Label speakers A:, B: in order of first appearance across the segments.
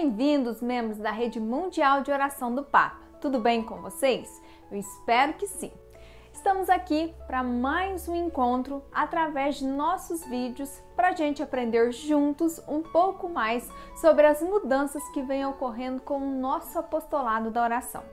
A: Bem-vindos, membros da Rede Mundial de Oração do Papa. Tudo bem com vocês? Eu espero que sim. Estamos aqui para mais um encontro através de nossos vídeos para a gente aprender juntos um pouco mais sobre as mudanças que vêm ocorrendo com o nosso apostolado da oração.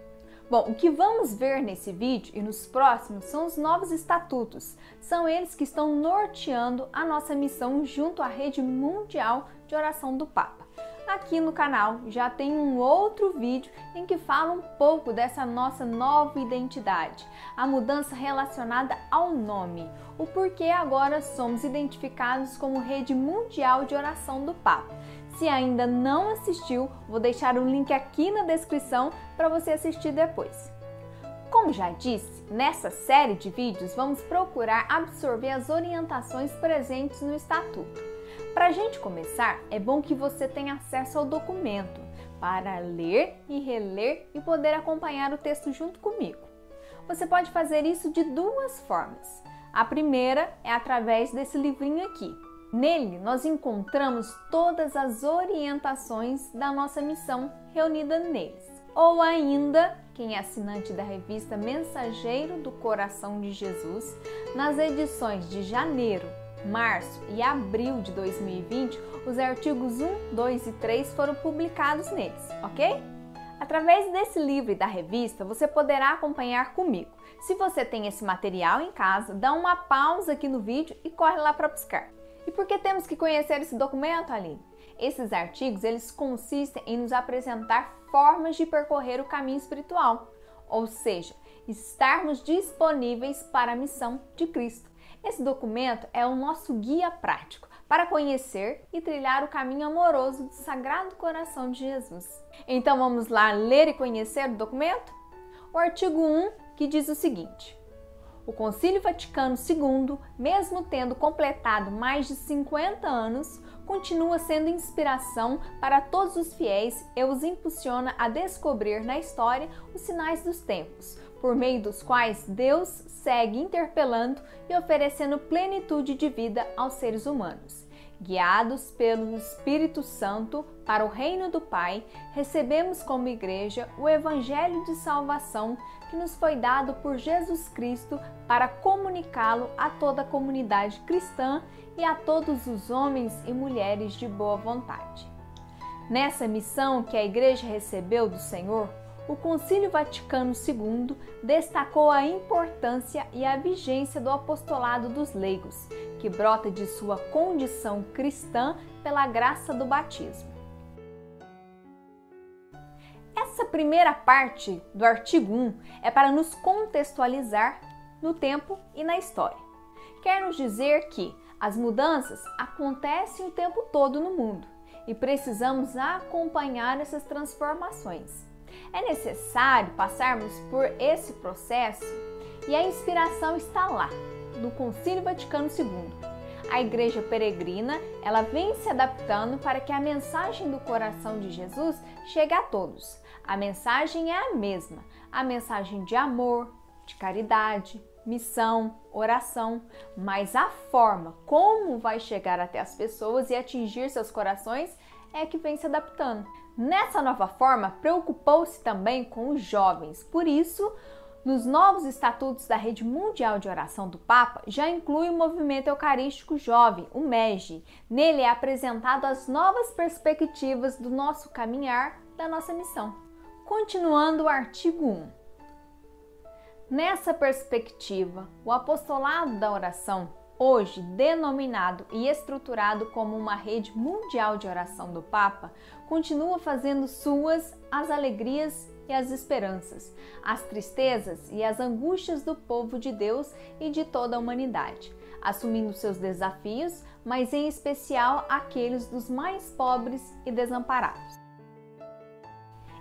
A: Bom, o que vamos ver nesse vídeo e nos próximos são os novos estatutos. São eles que estão norteando a nossa missão junto à rede mundial de oração do Papa. Aqui no canal já tem um outro vídeo em que fala um pouco dessa nossa nova identidade, a mudança relacionada ao nome, o porquê agora somos identificados como rede mundial de oração do Papa se ainda não assistiu, vou deixar o link aqui na descrição para você assistir depois. Como já disse, nessa série de vídeos vamos procurar absorver as orientações presentes no Estatuto. Para a gente começar, é bom que você tenha acesso ao documento para ler e reler e poder acompanhar o texto junto comigo. Você pode fazer isso de duas formas. A primeira é através desse livrinho aqui, Nele, nós encontramos todas as orientações da nossa missão reunida neles. Ou ainda, quem é assinante da revista Mensageiro do Coração de Jesus, nas edições de janeiro, março e abril de 2020, os artigos 1, 2 e 3 foram publicados neles, ok? Através desse livro e da revista, você poderá acompanhar comigo. Se você tem esse material em casa, dá uma pausa aqui no vídeo e corre lá para buscar. E por que temos que conhecer esse documento, Aline? Esses artigos, eles consistem em nos apresentar formas de percorrer o caminho espiritual, ou seja, estarmos disponíveis para a missão de Cristo. Esse documento é o nosso guia prático para conhecer e trilhar o caminho amoroso do Sagrado Coração de Jesus. Então vamos lá ler e conhecer o documento? O artigo 1 que diz o seguinte: o Concílio Vaticano II, mesmo tendo completado mais de 50 anos, continua sendo inspiração para todos os fiéis e os impulsiona a descobrir na história os sinais dos tempos, por meio dos quais Deus segue interpelando e oferecendo plenitude de vida aos seres humanos. Guiados pelo Espírito Santo para o reino do Pai, recebemos como igreja o evangelho de salvação que nos foi dado por Jesus Cristo para comunicá-lo a toda a comunidade cristã e a todos os homens e mulheres de boa vontade. Nessa missão que a igreja recebeu do Senhor, o Concílio Vaticano II destacou a importância e a vigência do apostolado dos leigos, que brota de sua condição cristã pela graça do batismo. Essa primeira parte do artigo 1 é para nos contextualizar no tempo e na história. Quer nos dizer que as mudanças acontecem o tempo todo no mundo e precisamos acompanhar essas transformações. É necessário passarmos por esse processo e a inspiração está lá, no Concílio Vaticano II. A igreja peregrina, ela vem se adaptando para que a mensagem do coração de Jesus chegue a todos. A mensagem é a mesma, a mensagem de amor, de caridade, missão, oração, mas a forma como vai chegar até as pessoas e atingir seus corações é que vem se adaptando. Nessa nova forma, preocupou-se também com os jovens. Por isso, nos novos estatutos da Rede Mundial de Oração do Papa, já inclui o Movimento Eucarístico Jovem, o MEG. Nele é apresentado as novas perspectivas do nosso caminhar, da nossa missão. Continuando o artigo 1. Nessa perspectiva, o apostolado da oração hoje denominado e estruturado como uma rede mundial de oração do Papa, continua fazendo suas as alegrias e as esperanças, as tristezas e as angústias do povo de Deus e de toda a humanidade, assumindo seus desafios, mas em especial aqueles dos mais pobres e desamparados.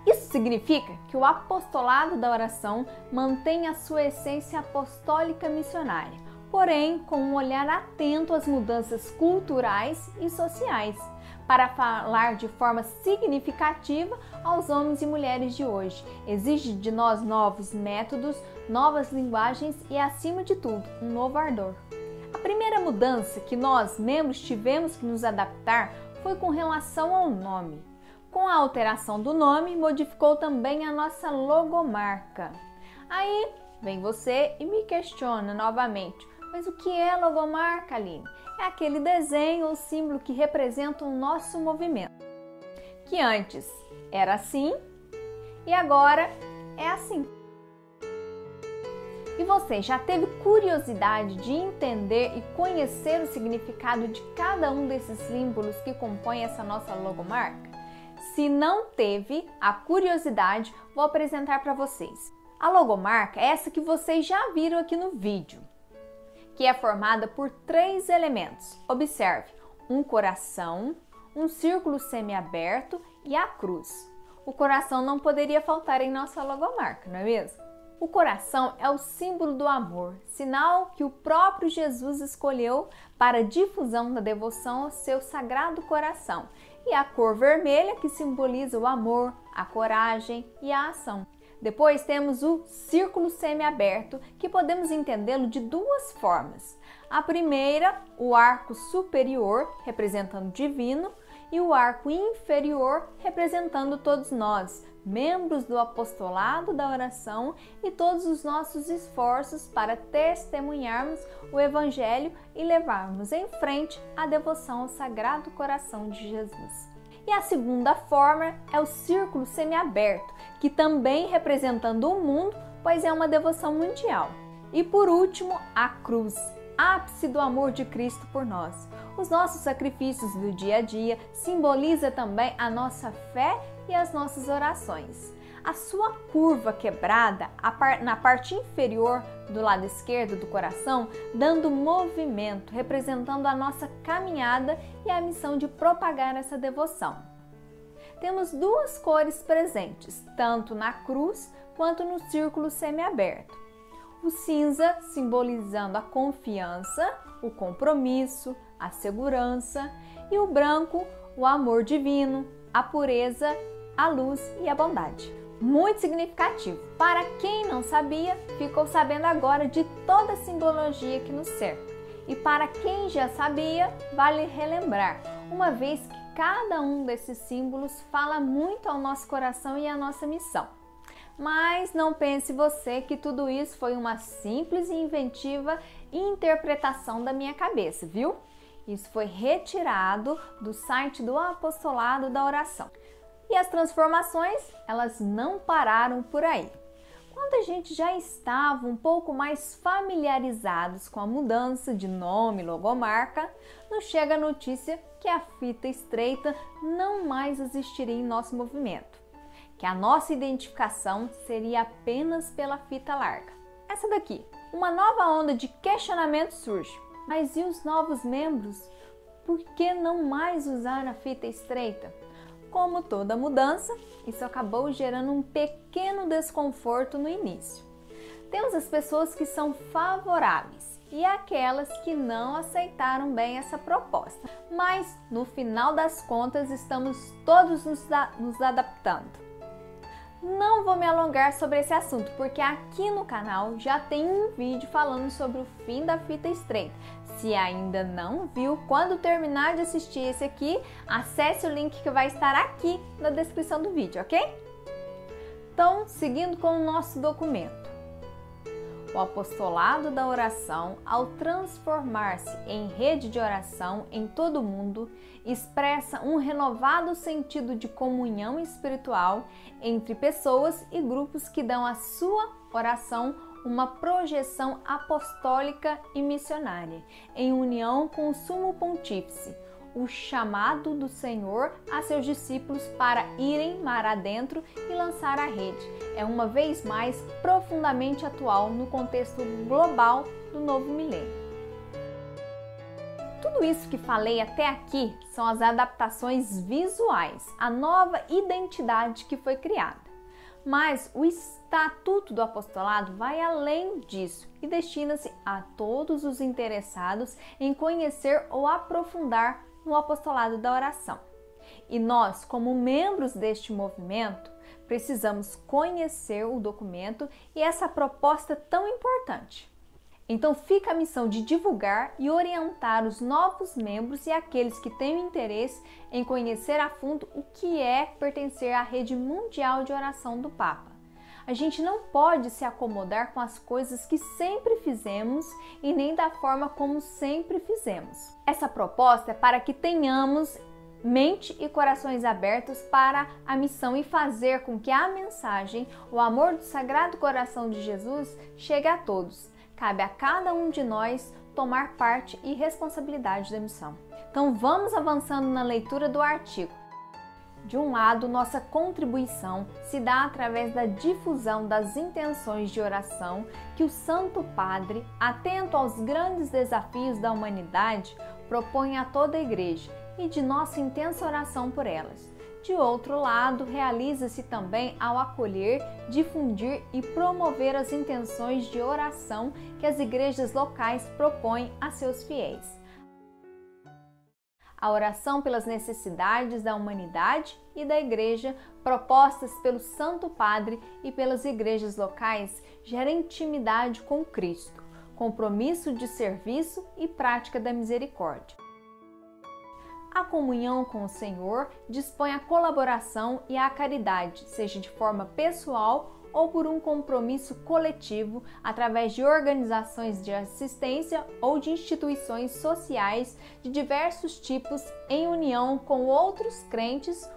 A: Isso significa que o apostolado da oração mantém a sua essência apostólica missionária porém com um olhar atento às mudanças culturais e sociais, para falar de forma significativa aos homens e mulheres de hoje. Exige de nós novos métodos, novas linguagens e, acima de tudo, um novo ardor. A primeira mudança que nós, membros, tivemos que nos adaptar foi com relação ao nome. Com a alteração do nome, modificou também a nossa logomarca. Aí vem você e me questiona novamente: mas o que é logomarca, Aline? É aquele desenho ou símbolo que representa o nosso movimento. Que antes era assim e agora é assim. E você já teve curiosidade de entender e conhecer o significado de cada um desses símbolos que compõem essa nossa logomarca? Se não teve a curiosidade, vou apresentar para vocês. A logomarca é essa que vocês já viram aqui no vídeo, que é formada por três elementos. Observe: um coração, um círculo semiaberto e a cruz. O coração não poderia faltar em nossa logomarca, não é mesmo? O coração é o símbolo do amor, sinal que o próprio Jesus escolheu para difusão da devoção ao seu sagrado coração, e a cor vermelha que simboliza o amor, a coragem e a ação. Depois temos o círculo semiaberto, que podemos entendê-lo de duas formas. A primeira, o arco superior, representando o divino, e o arco inferior, representando todos nós, membros do apostolado da oração e todos os nossos esforços para testemunharmos o Evangelho e levarmos em frente a devoção ao Sagrado Coração de Jesus. E a segunda forma é o círculo semiaberto, que também representando o mundo, pois é uma devoção mundial. E por último, a cruz, ápice do amor de Cristo por nós. Os nossos sacrifícios do dia a dia simboliza também a nossa fé e as nossas orações. A sua curva quebrada na parte inferior do lado esquerdo do coração, dando movimento, representando a nossa caminhada e a missão de propagar essa devoção. Temos duas cores presentes, tanto na cruz quanto no círculo semiaberto. O cinza simbolizando a confiança, o compromisso, a segurança, e o branco, o amor divino, a pureza a luz e a bondade. Muito significativo. Para quem não sabia, ficou sabendo agora de toda a simbologia que nos cerca. E para quem já sabia, vale relembrar, uma vez que cada um desses símbolos fala muito ao nosso coração e à nossa missão. Mas não pense você que tudo isso foi uma simples e inventiva interpretação da minha cabeça, viu? Isso foi retirado do site do Apostolado da Oração. E as transformações, elas não pararam por aí. Quando a gente já estava um pouco mais familiarizados com a mudança de nome e logomarca, nos chega a notícia que a fita estreita não mais existiria em nosso movimento, que a nossa identificação seria apenas pela fita larga. Essa daqui, uma nova onda de questionamento surge. Mas e os novos membros? Por que não mais usar a fita estreita? Como toda mudança, isso acabou gerando um pequeno desconforto no início. Temos as pessoas que são favoráveis e aquelas que não aceitaram bem essa proposta, mas no final das contas estamos todos nos, nos adaptando. Não vou me alongar sobre esse assunto, porque aqui no canal já tem um vídeo falando sobre o fim da fita estreita. Se ainda não viu, quando terminar de assistir esse aqui, acesse o link que vai estar aqui na descrição do vídeo, ok? Então, seguindo com o nosso documento. O apostolado da oração, ao transformar-se em rede de oração em todo o mundo, expressa um renovado sentido de comunhão espiritual entre pessoas e grupos que dão à sua oração uma projeção apostólica e missionária, em união com o Sumo Pontífice, o chamado do Senhor a seus discípulos para irem mar adentro e lançar a rede. É uma vez mais profundamente atual no contexto global do novo milênio. Tudo isso que falei até aqui são as adaptações visuais, a nova identidade que foi criada. Mas o estatuto do apostolado vai além disso e destina-se a todos os interessados em conhecer ou aprofundar no apostolado da oração. E nós, como membros deste movimento, precisamos conhecer o documento e essa proposta tão importante. Então fica a missão de divulgar e orientar os novos membros e aqueles que têm interesse em conhecer a fundo o que é pertencer à rede mundial de oração do Papa. A gente não pode se acomodar com as coisas que sempre fizemos e nem da forma como sempre fizemos. Essa proposta é para que tenhamos mente e corações abertos para a missão e fazer com que a mensagem, o amor do Sagrado Coração de Jesus, chegue a todos. Cabe a cada um de nós tomar parte e responsabilidade da missão. Então vamos avançando na leitura do artigo. De um lado, nossa contribuição se dá através da difusão das intenções de oração que o Santo Padre, atento aos grandes desafios da humanidade, propõe a toda a Igreja e de nossa intensa oração por elas. De outro lado, realiza-se também ao acolher, difundir e promover as intenções de oração que as igrejas locais propõem a seus fiéis a oração pelas necessidades da humanidade e da Igreja, propostas pelo Santo Padre e pelas igrejas locais, gera intimidade com Cristo, compromisso de serviço e prática da misericórdia. A comunhão com o Senhor dispõe a colaboração e a caridade, seja de forma pessoal ou por um compromisso coletivo através de organizações de assistência ou de instituições sociais de diversos tipos em união com outros crentes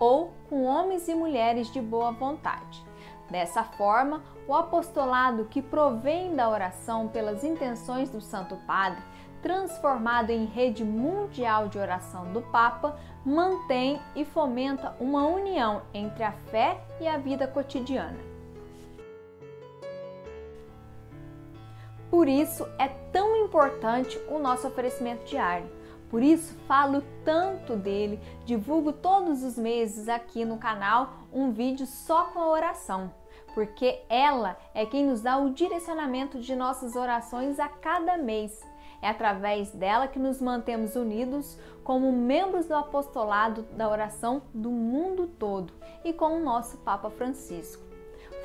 A: ou com homens e mulheres de boa vontade. Dessa forma, o apostolado que provém da oração pelas intenções do Santo Padre, transformado em rede mundial de oração do Papa, mantém e fomenta uma união entre a fé e a vida cotidiana. Por isso é tão importante o nosso oferecimento diário. Por isso falo tanto dele, divulgo todos os meses aqui no canal um vídeo só com a oração, porque ela é quem nos dá o direcionamento de nossas orações a cada mês. É através dela que nos mantemos unidos como membros do apostolado da oração do mundo todo e com o nosso Papa Francisco.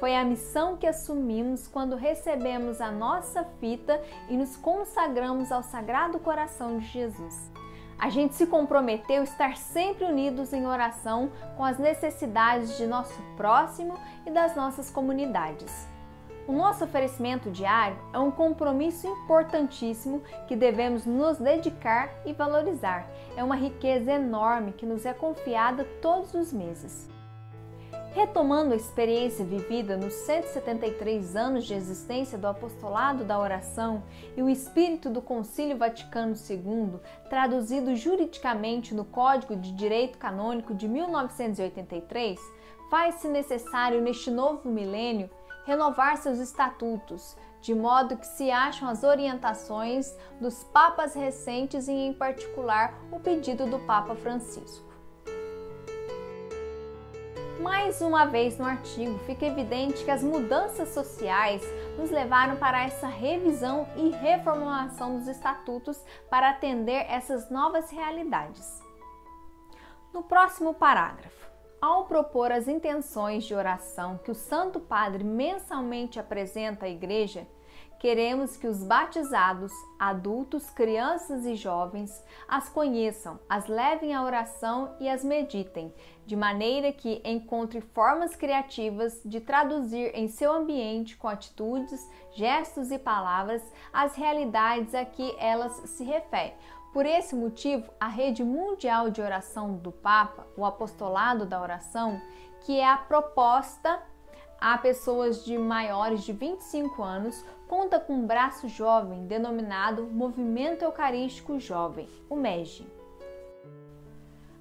A: Foi a missão que assumimos quando recebemos a nossa fita e nos consagramos ao Sagrado Coração de Jesus. A gente se comprometeu a estar sempre unidos em oração com as necessidades de nosso próximo e das nossas comunidades. O nosso oferecimento diário é um compromisso importantíssimo que devemos nos dedicar e valorizar. É uma riqueza enorme que nos é confiada todos os meses. Retomando a experiência vivida nos 173 anos de existência do apostolado da oração e o espírito do Concílio Vaticano II, traduzido juridicamente no Código de Direito Canônico de 1983, faz-se necessário neste novo milênio renovar seus estatutos, de modo que se acham as orientações dos papas recentes e, em particular, o pedido do Papa Francisco. Mais uma vez no artigo fica evidente que as mudanças sociais nos levaram para essa revisão e reformulação dos estatutos para atender essas novas realidades. No próximo parágrafo, ao propor as intenções de oração que o Santo Padre mensalmente apresenta à Igreja, Queremos que os batizados, adultos, crianças e jovens as conheçam, as levem à oração e as meditem, de maneira que encontre formas criativas de traduzir em seu ambiente com atitudes, gestos e palavras as realidades a que elas se referem. Por esse motivo, a rede mundial de oração do Papa, o apostolado da oração, que é a proposta a pessoas de maiores de 25 anos, conta com um braço jovem denominado Movimento Eucarístico Jovem, o MEG.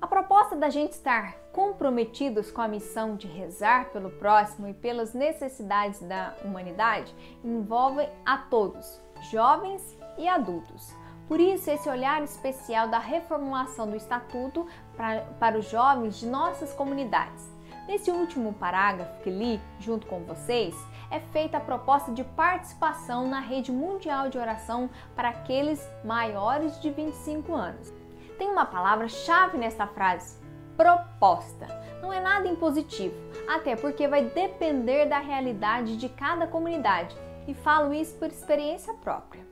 A: A proposta da gente estar comprometidos com a missão de rezar pelo próximo e pelas necessidades da humanidade envolve a todos, jovens e adultos. Por isso, esse olhar especial da reformulação do Estatuto para, para os jovens de nossas comunidades Nesse último parágrafo que li junto com vocês, é feita a proposta de participação na rede mundial de oração para aqueles maiores de 25 anos. Tem uma palavra-chave nesta frase: proposta. Não é nada impositivo, até porque vai depender da realidade de cada comunidade e falo isso por experiência própria.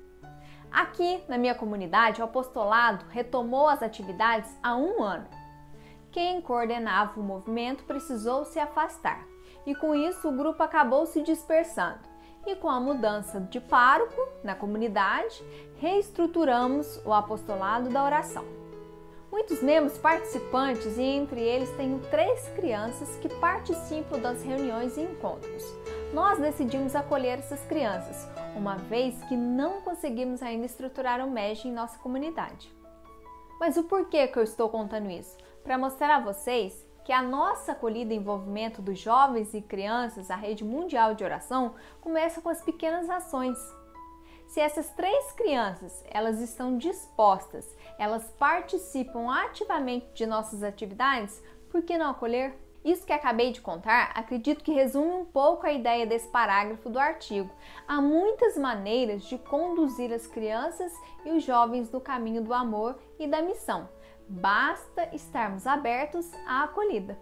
A: Aqui na minha comunidade, o apostolado retomou as atividades há um ano. Quem coordenava o movimento precisou se afastar e com isso o grupo acabou se dispersando. E com a mudança de pároco na comunidade, reestruturamos o apostolado da oração. Muitos membros participantes e entre eles tenho três crianças que participam das reuniões e encontros. Nós decidimos acolher essas crianças, uma vez que não conseguimos ainda estruturar o MEG em nossa comunidade. Mas o porquê que eu estou contando isso? Para mostrar a vocês que a nossa acolhida e envolvimento dos jovens e crianças à rede mundial de oração começa com as pequenas ações. Se essas três crianças elas estão dispostas, elas participam ativamente de nossas atividades, por que não acolher? Isso que acabei de contar, acredito que resume um pouco a ideia desse parágrafo do artigo. Há muitas maneiras de conduzir as crianças e os jovens no caminho do amor e da missão. Basta estarmos abertos à acolhida.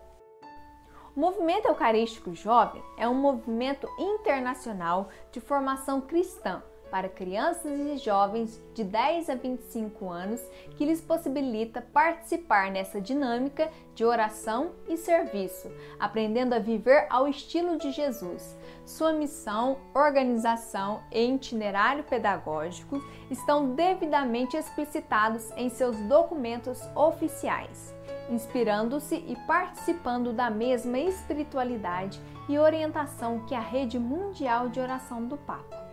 A: O Movimento Eucarístico Jovem é um movimento internacional de formação cristã para crianças e jovens de 10 a 25 anos que lhes possibilita participar nessa dinâmica de oração e serviço, aprendendo a viver ao estilo de Jesus. Sua missão, organização e itinerário pedagógico estão devidamente explicitados em seus documentos oficiais, inspirando-se e participando da mesma espiritualidade e orientação que a Rede Mundial de Oração do Papa.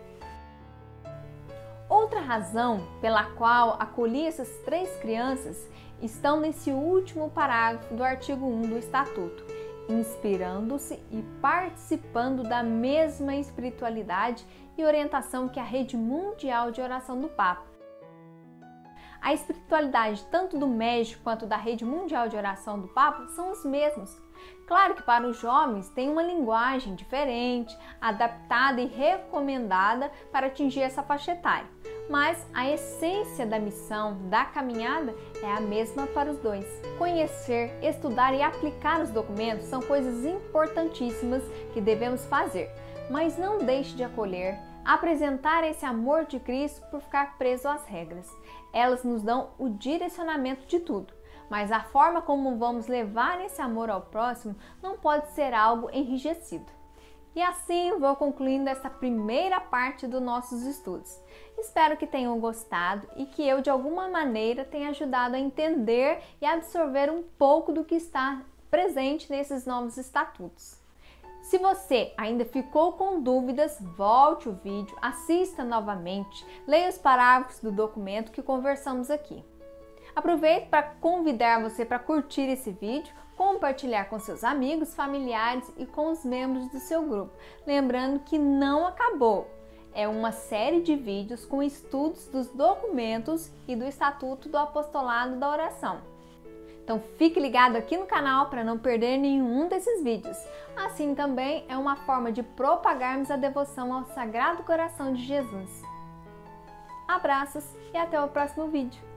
A: Outra razão pela qual acolhi essas três crianças estão nesse último parágrafo do artigo 1 do Estatuto, inspirando-se e participando da mesma espiritualidade e orientação que a Rede Mundial de Oração do Papa. A espiritualidade tanto do México quanto da Rede Mundial de Oração do Papa são os mesmos. Claro que para os jovens tem uma linguagem diferente, adaptada e recomendada para atingir essa faixa etária mas a essência da missão, da caminhada, é a mesma para os dois. Conhecer, estudar e aplicar os documentos são coisas importantíssimas que devemos fazer, mas não deixe de acolher, apresentar esse amor de Cristo por ficar preso às regras. Elas nos dão o direcionamento de tudo, mas a forma como vamos levar esse amor ao próximo não pode ser algo enrijecido. E assim vou concluindo essa primeira parte dos nossos estudos. Espero que tenham gostado e que eu de alguma maneira tenha ajudado a entender e absorver um pouco do que está presente nesses novos estatutos. Se você ainda ficou com dúvidas, volte o vídeo, assista novamente, leia os parágrafos do documento que conversamos aqui. Aproveito para convidar você para curtir esse vídeo, compartilhar com seus amigos, familiares e com os membros do seu grupo. Lembrando que não acabou. É uma série de vídeos com estudos dos documentos e do Estatuto do Apostolado da Oração. Então fique ligado aqui no canal para não perder nenhum desses vídeos. Assim também é uma forma de propagarmos a devoção ao Sagrado Coração de Jesus. Abraços e até o próximo vídeo.